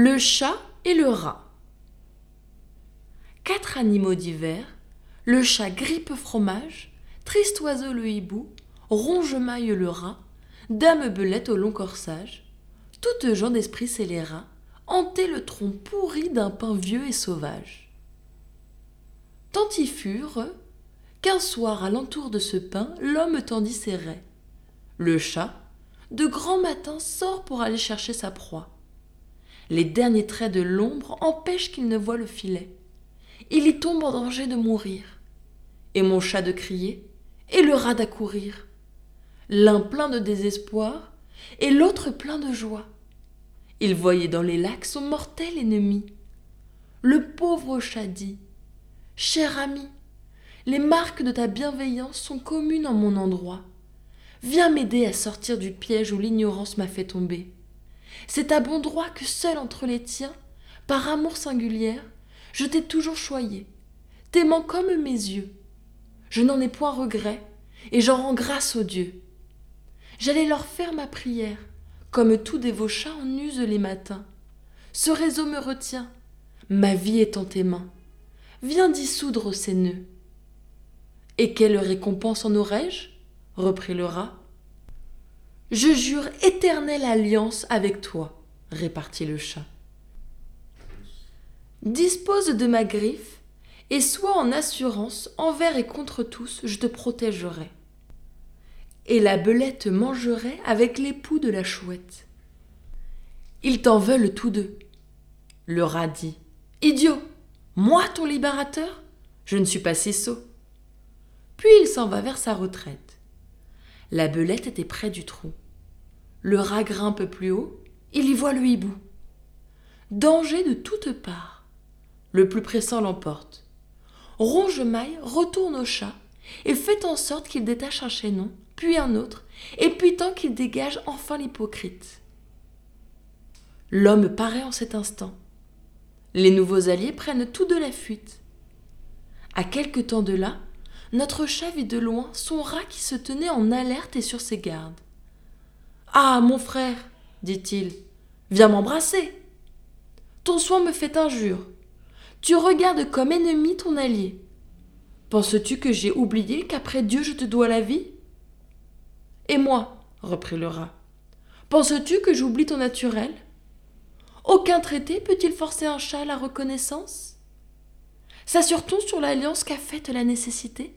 Le chat et le rat. Quatre animaux divers, le chat grippe fromage, triste oiseau le hibou, ronge-maille le rat, dame belette au long corsage, toutes gens d'esprit scélérat, hantaient le tronc pourri d'un pain vieux et sauvage. Tant y furent qu'un soir à l'entour de ce pain, l'homme tendit ses raies. Le chat, de grand matin, sort pour aller chercher sa proie. Les derniers traits de l'ombre empêchent qu'il ne voie le filet. Il y tombe en danger de mourir. Et mon chat de crier, et le rat d'accourir. L'un plein de désespoir, et l'autre plein de joie. Il voyait dans les lacs son mortel ennemi. Le pauvre chat dit Cher ami, les marques de ta bienveillance sont communes en mon endroit. Viens m'aider à sortir du piège où l'ignorance m'a fait tomber. C'est à bon droit que seul entre les tiens, par amour singulière, je t'ai toujours choyé, t'aimant comme mes yeux. Je n'en ai point regret, et j'en rends grâce aux dieux. J'allais leur faire ma prière, comme tout dévot chat en use les matins. Ce réseau me retient, ma vie est en tes mains. Viens dissoudre ces nœuds. Et quelle récompense en aurais-je? reprit le rat. Je jure éternelle alliance avec toi, répartit le chat. Dispose de ma griffe, et sois en assurance, envers et contre tous, je te protégerai. Et la belette mangerait avec l'époux de la chouette. Ils t'en veulent tous deux. Le rat dit Idiot Moi, ton libérateur Je ne suis pas si sot. Puis il s'en va vers sa retraite. La belette était près du trou. Le rat grimpe plus haut, il y voit le hibou. Danger de toutes parts. Le plus pressant l'emporte. Ronge-maille retourne au chat et fait en sorte qu'il détache un chaînon, puis un autre, et puis tant qu'il dégage enfin l'hypocrite. L'homme paraît en cet instant. Les nouveaux alliés prennent tout de la fuite. À quelque temps de là, notre chat vit de loin son rat qui se tenait en alerte et sur ses gardes. Ah, mon frère, dit-il, viens m'embrasser. Ton soin me fait injure. Tu regardes comme ennemi ton allié. Penses-tu que j'ai oublié qu'après Dieu je te dois la vie Et moi, reprit le rat, penses-tu que j'oublie ton naturel? Aucun traité peut-il forcer un chat à la reconnaissance? S'assure-t-on sur l'alliance qu'a faite la nécessité